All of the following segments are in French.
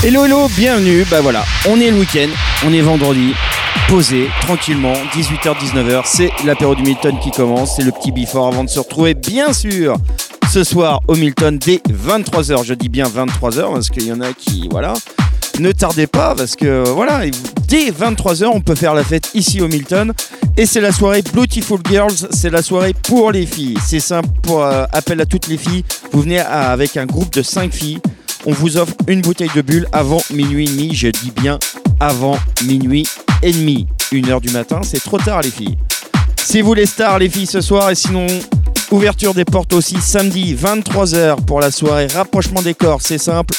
Hello hello, bienvenue, bah voilà, on est le week-end, on est vendredi, posé, tranquillement, 18h-19h, c'est l'apéro du Milton qui commence, c'est le petit before avant de se retrouver bien sûr ce soir au Milton dès 23h, je dis bien 23h parce qu'il y en a qui, voilà, ne tardez pas parce que voilà, dès 23h on peut faire la fête ici au Milton. Et c'est la soirée Beautiful Girls, c'est la soirée pour les filles, c'est simple, euh, appel à toutes les filles, vous venez avec un groupe de 5 filles, on vous offre une bouteille de bulle avant minuit et demi. Je dis bien avant minuit et demi. Une heure du matin, c'est trop tard les filles. Si vous les stars les filles ce soir et sinon ouverture des portes aussi samedi 23h pour la soirée rapprochement des corps, c'est simple.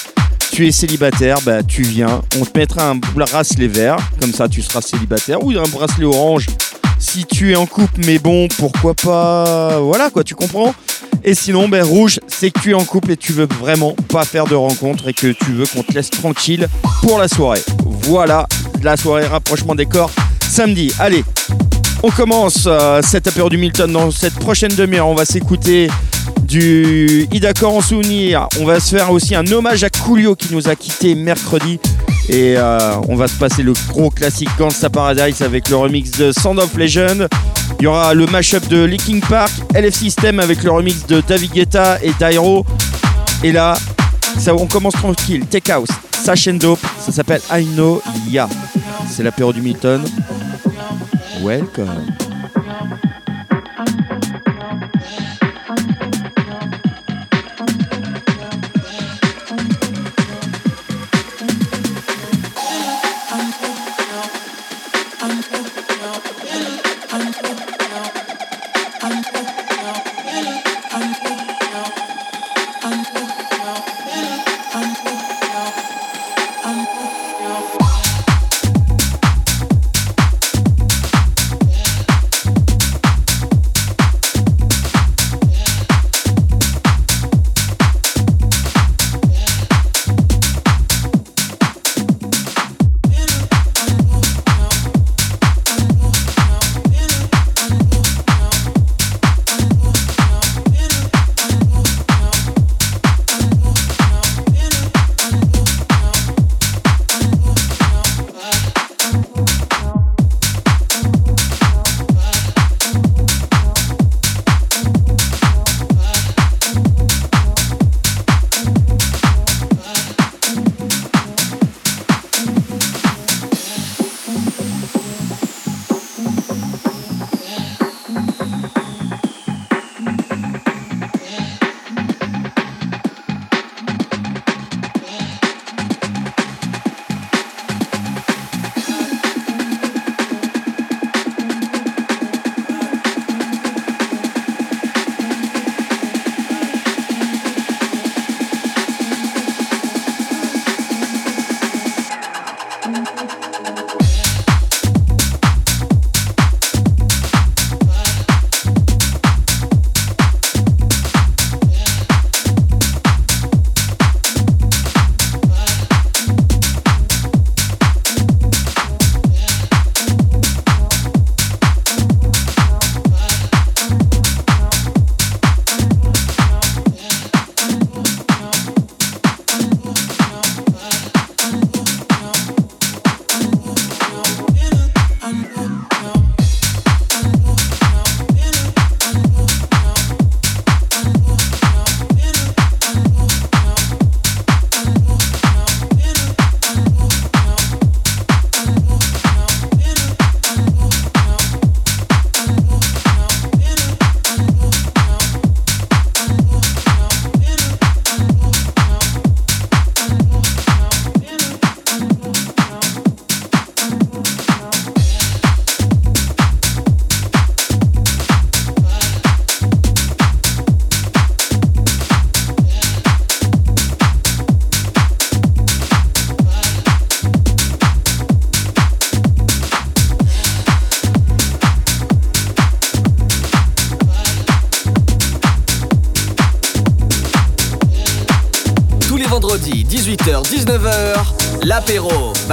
Tu es célibataire, bah tu viens, on te mettra un bracelet vert, comme ça tu seras célibataire, ou un bracelet orange si tu es en couple, mais bon, pourquoi pas, voilà quoi, tu comprends? Et sinon, ben, rouge, c'est que tu es en couple et tu veux vraiment pas faire de rencontre et que tu veux qu'on te laisse tranquille pour la soirée. Voilà, la soirée rapprochement des corps samedi. Allez, on commence euh, cette apéro du Milton dans cette prochaine demi-heure. On va s'écouter du Idacor en souvenir. On va se faire aussi un hommage à Coolio qui nous a quitté mercredi. Et euh, on va se passer le gros classique Gangsta Paradise avec le remix de Sound of Legend. Il y aura le mashup de Linkin Park, LF System avec le remix de David Guetta et Dairo. Et là, on commence tranquille. Take House, Sash ça s'appelle I Know Ya. C'est l'apéro du Milton. Welcome.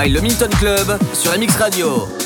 By le Milton Club sur MX Radio.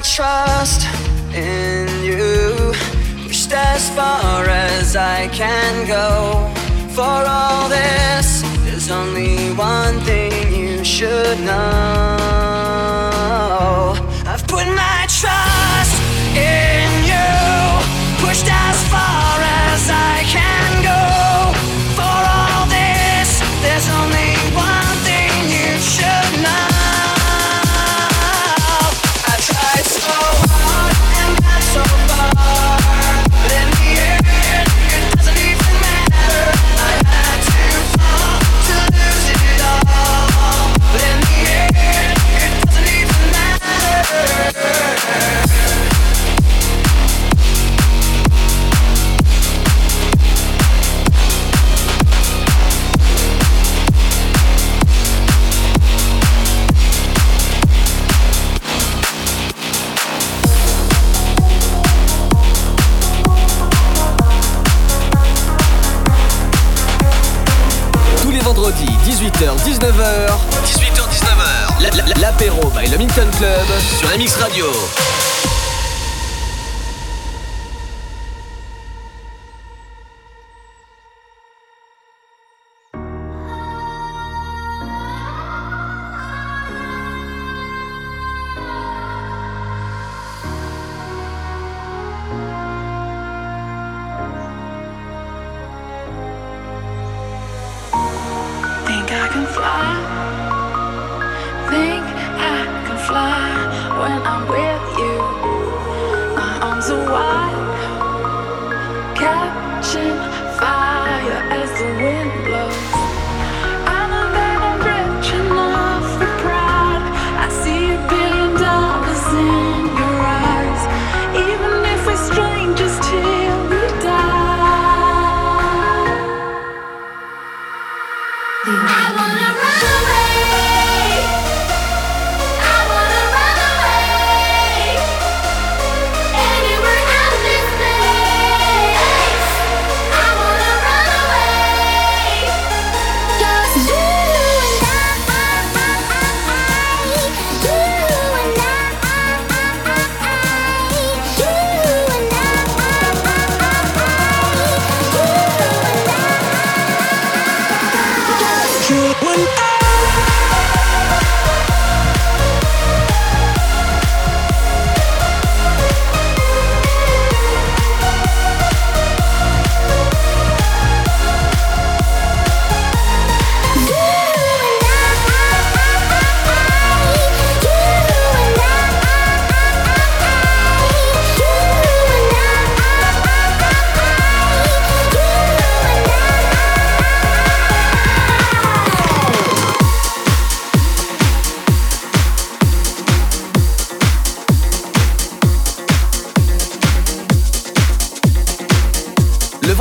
my trust in you. Pushed as far as I can go. For all this, there's only one thing you should know. I've put my trust in you. Pushed as far Radio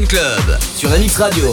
Club sur MX Radio.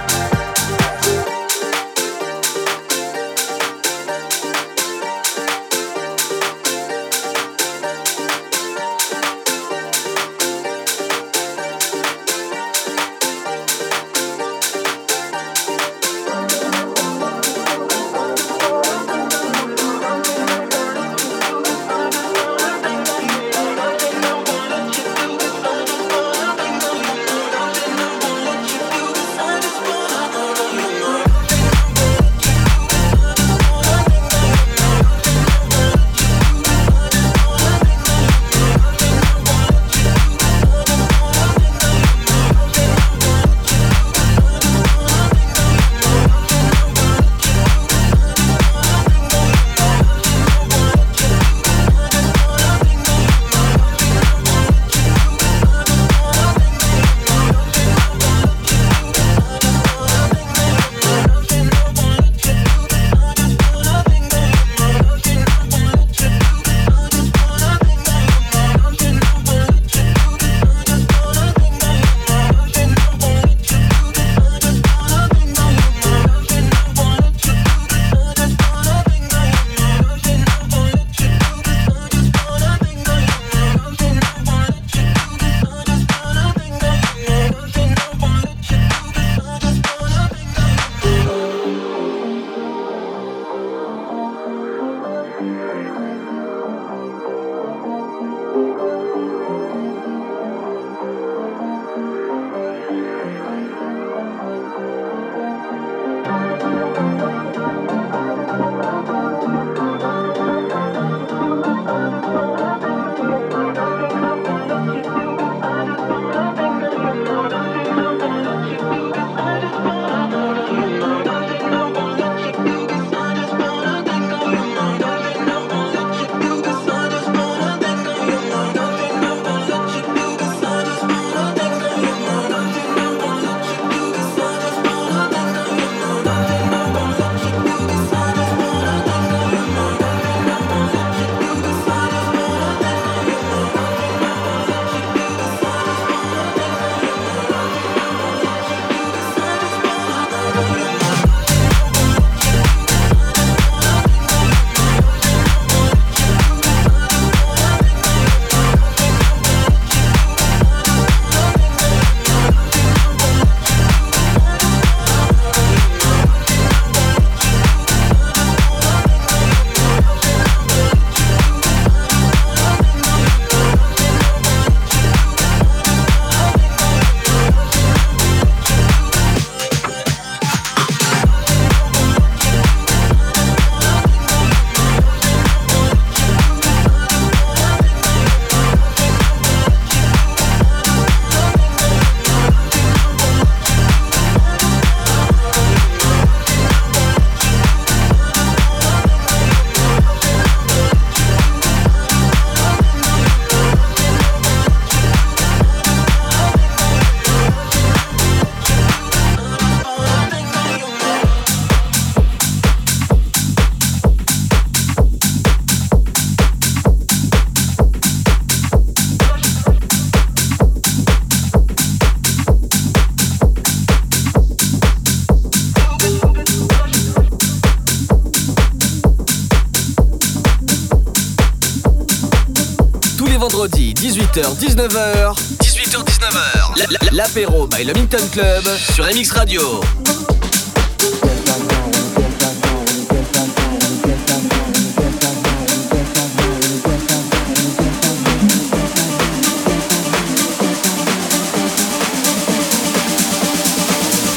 Vendredi 18h-19h. 18h-19h. L'apéro by le Minton Club sur MX Radio.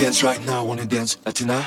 Dance right now, wanna dance Latina?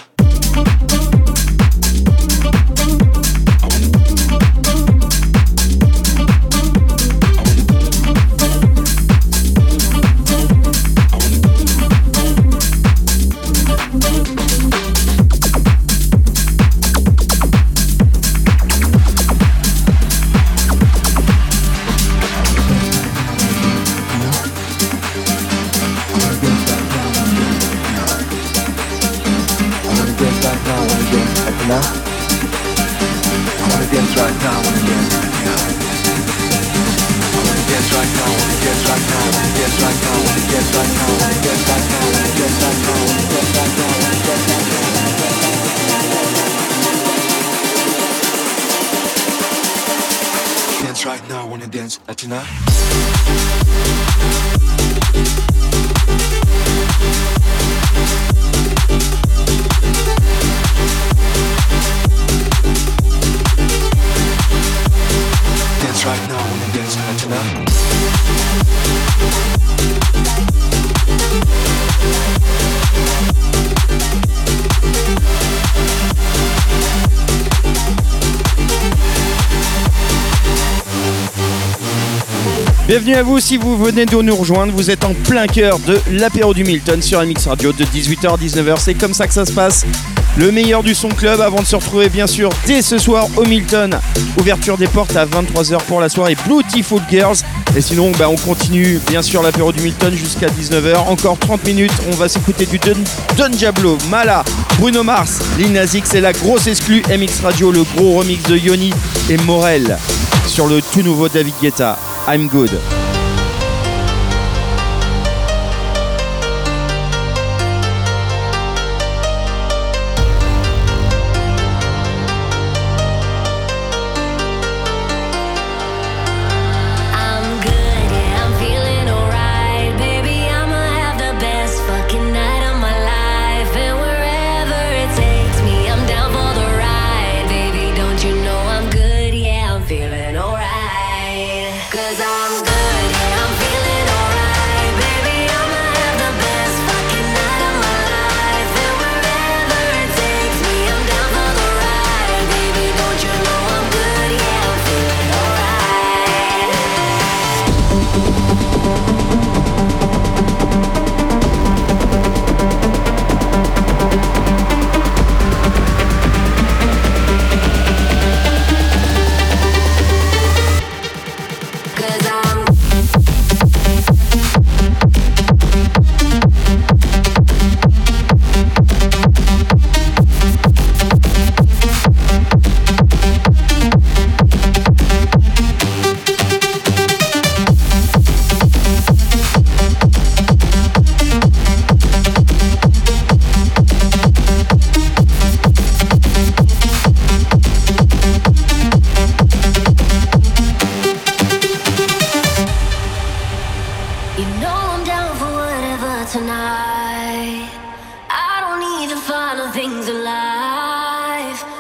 Bienvenue à vous si vous venez de nous rejoindre. Vous êtes en plein cœur de l'apéro du Milton sur MX Radio de 18h à 19h. C'est comme ça que ça se passe. Le meilleur du son club avant de se retrouver bien sûr dès ce soir au Milton. Ouverture des portes à 23h pour la soirée Beautiful Girls. Et sinon, bah, on continue bien sûr l'apéro du Milton jusqu'à 19h. Encore 30 minutes. On va s'écouter du Don, Diablo, Mala, Bruno Mars, Lil C'est la grosse exclue MX Radio, le gros remix de Yoni et Morel sur le tout nouveau David Guetta. I'm good.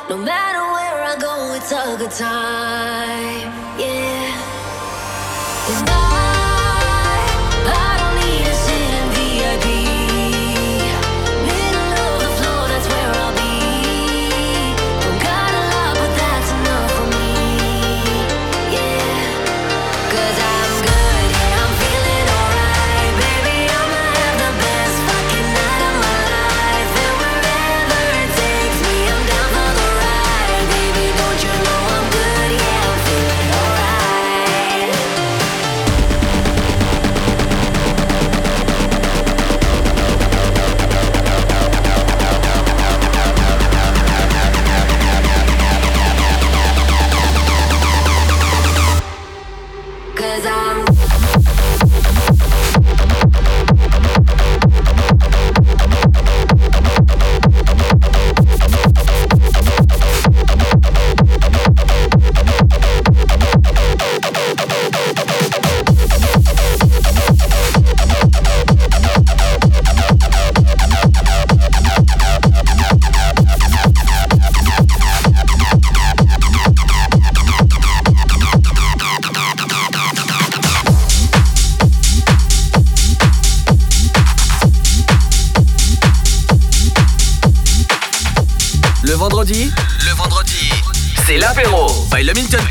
No matter where I go, it's a good time. Yeah.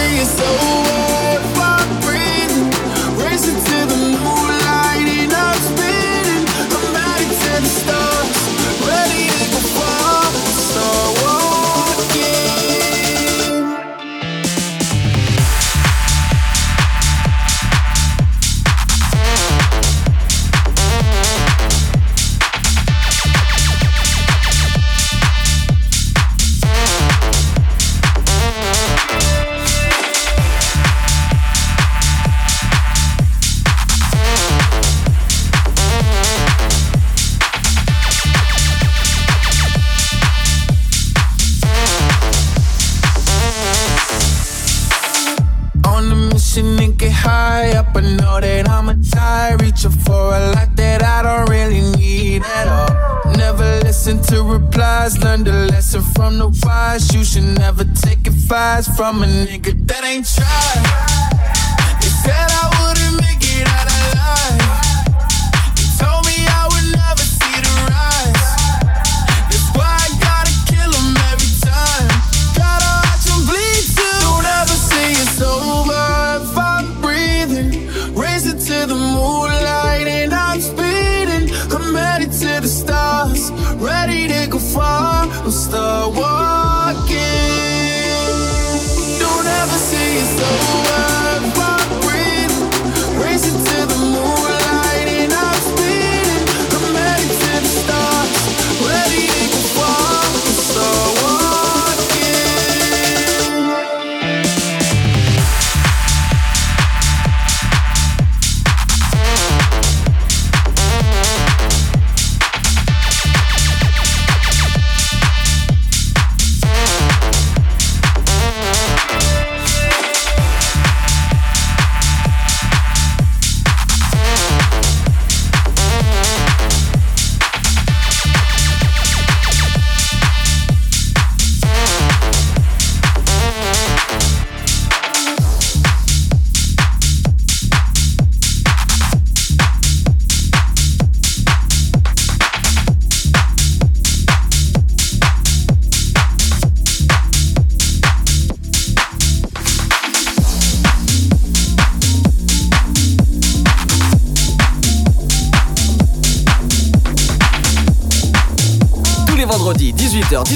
It's over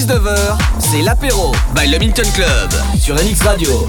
19h, c'est l'apéro by Le Minton Club sur NX Radio.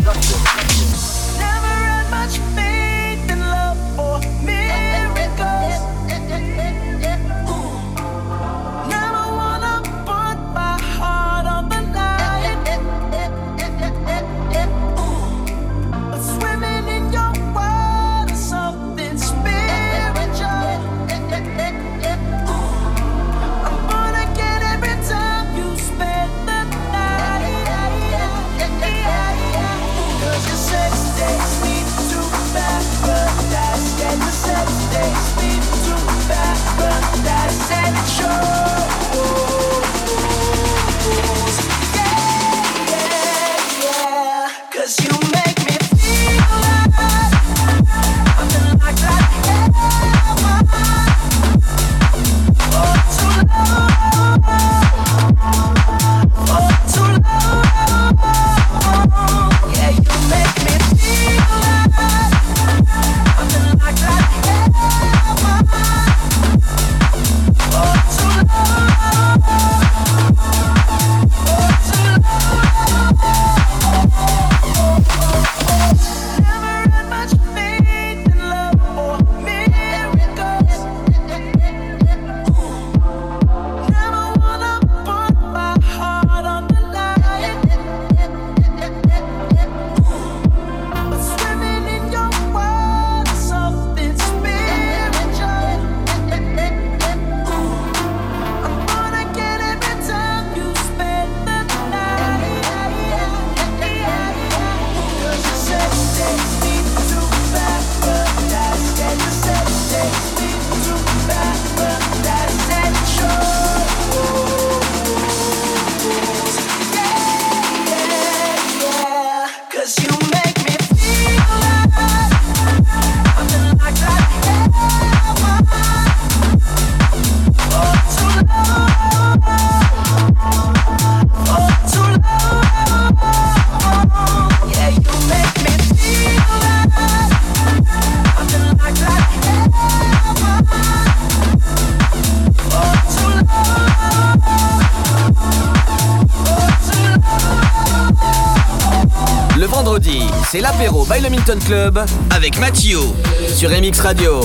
by le Club avec Mathieu sur MX Radio.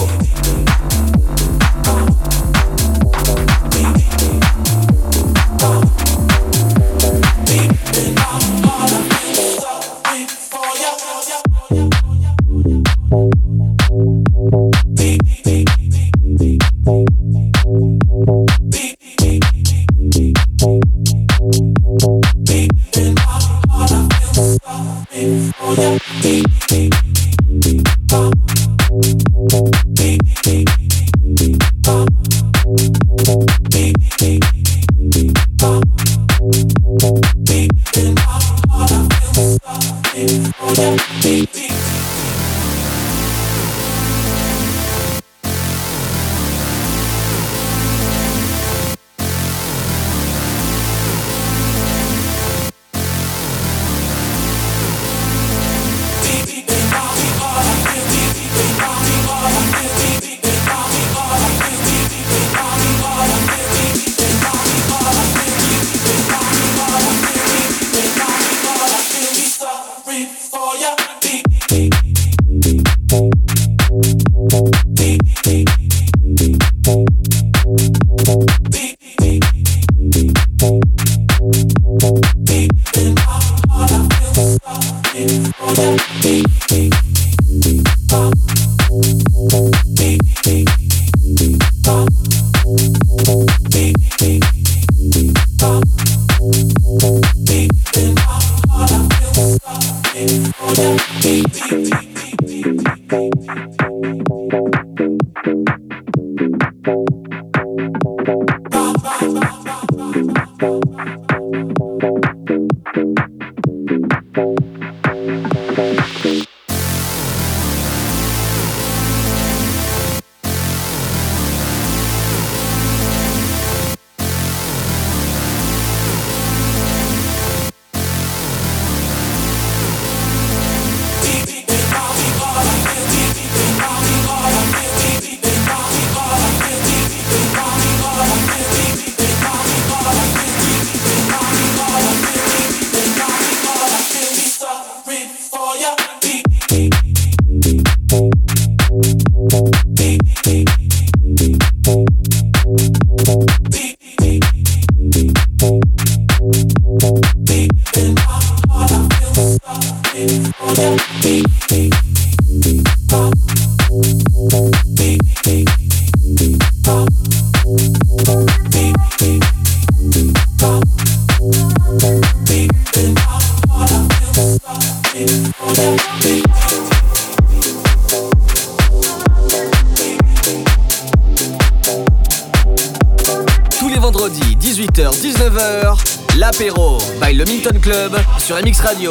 Sur MX Radio.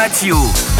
Mathieu.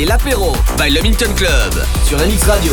c'est l'apéro by le Minton Club sur l'Anix Radio.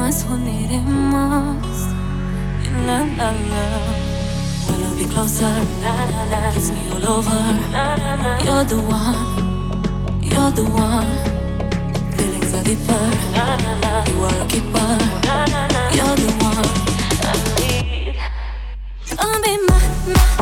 más uniremos oh, La la la Wanna be closer La la la Kiss me all over. La la la You're the one You're the one. Feelings are deeper. La la la You are a keeper. La la la You're the one. I need Don't be my, my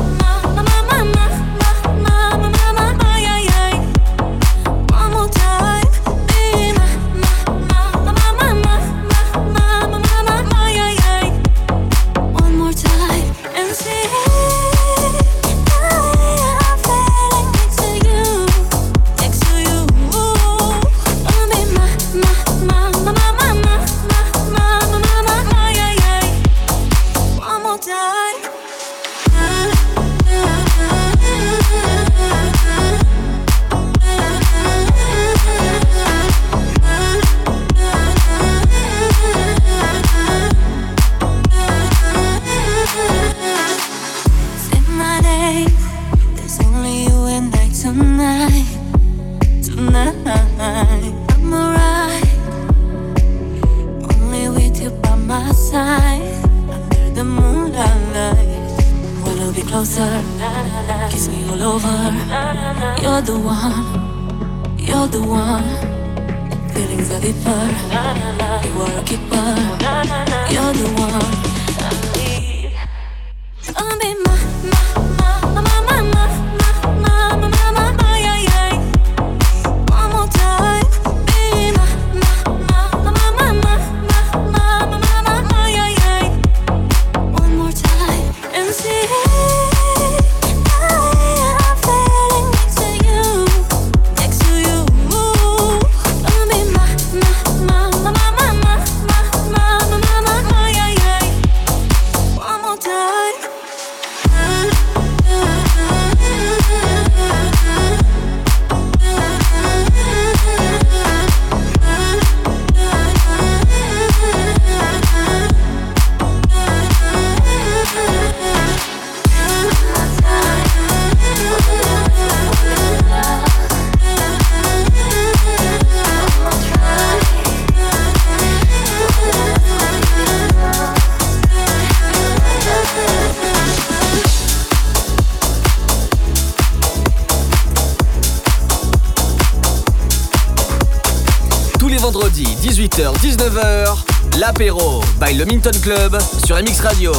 by le Minton Club sur MX Radio.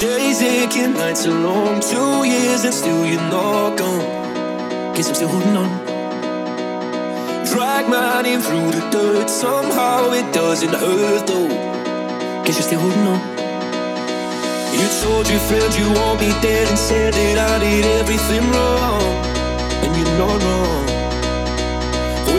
Days aching, nights are long, two years and still you're not gone. Guess I'm still holding on. Drag my name through the dirt, somehow it doesn't hurt though. Guess you're still holding on. You told your friends you want me dead and said that I did everything wrong, and you're not wrong.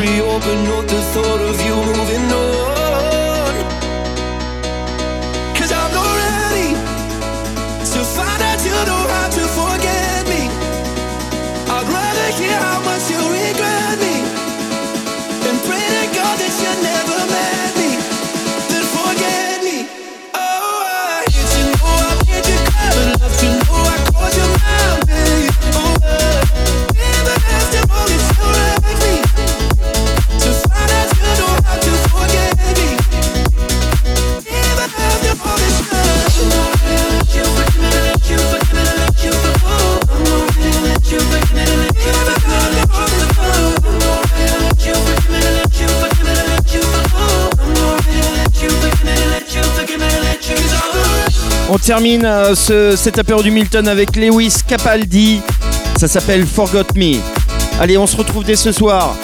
Vitriol, not the thought of you moving on. Termine euh, ce, cet apéro du Milton avec Lewis Capaldi. Ça s'appelle Forgot Me. Allez, on se retrouve dès ce soir,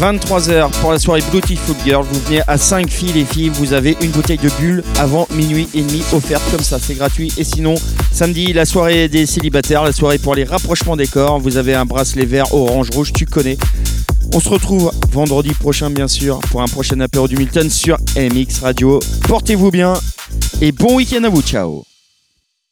23h, pour la soirée Beautiful Girl. Vous venez à 5 filles, les filles. Vous avez une bouteille de bulle avant minuit et demi offerte comme ça. C'est gratuit. Et sinon, samedi, la soirée des célibataires, la soirée pour les rapprochements des corps. Vous avez un bracelet vert, orange, rouge, tu connais. On se retrouve vendredi prochain, bien sûr, pour un prochain apéro du Milton sur MX Radio. Portez-vous bien et bon week-end à vous. Ciao.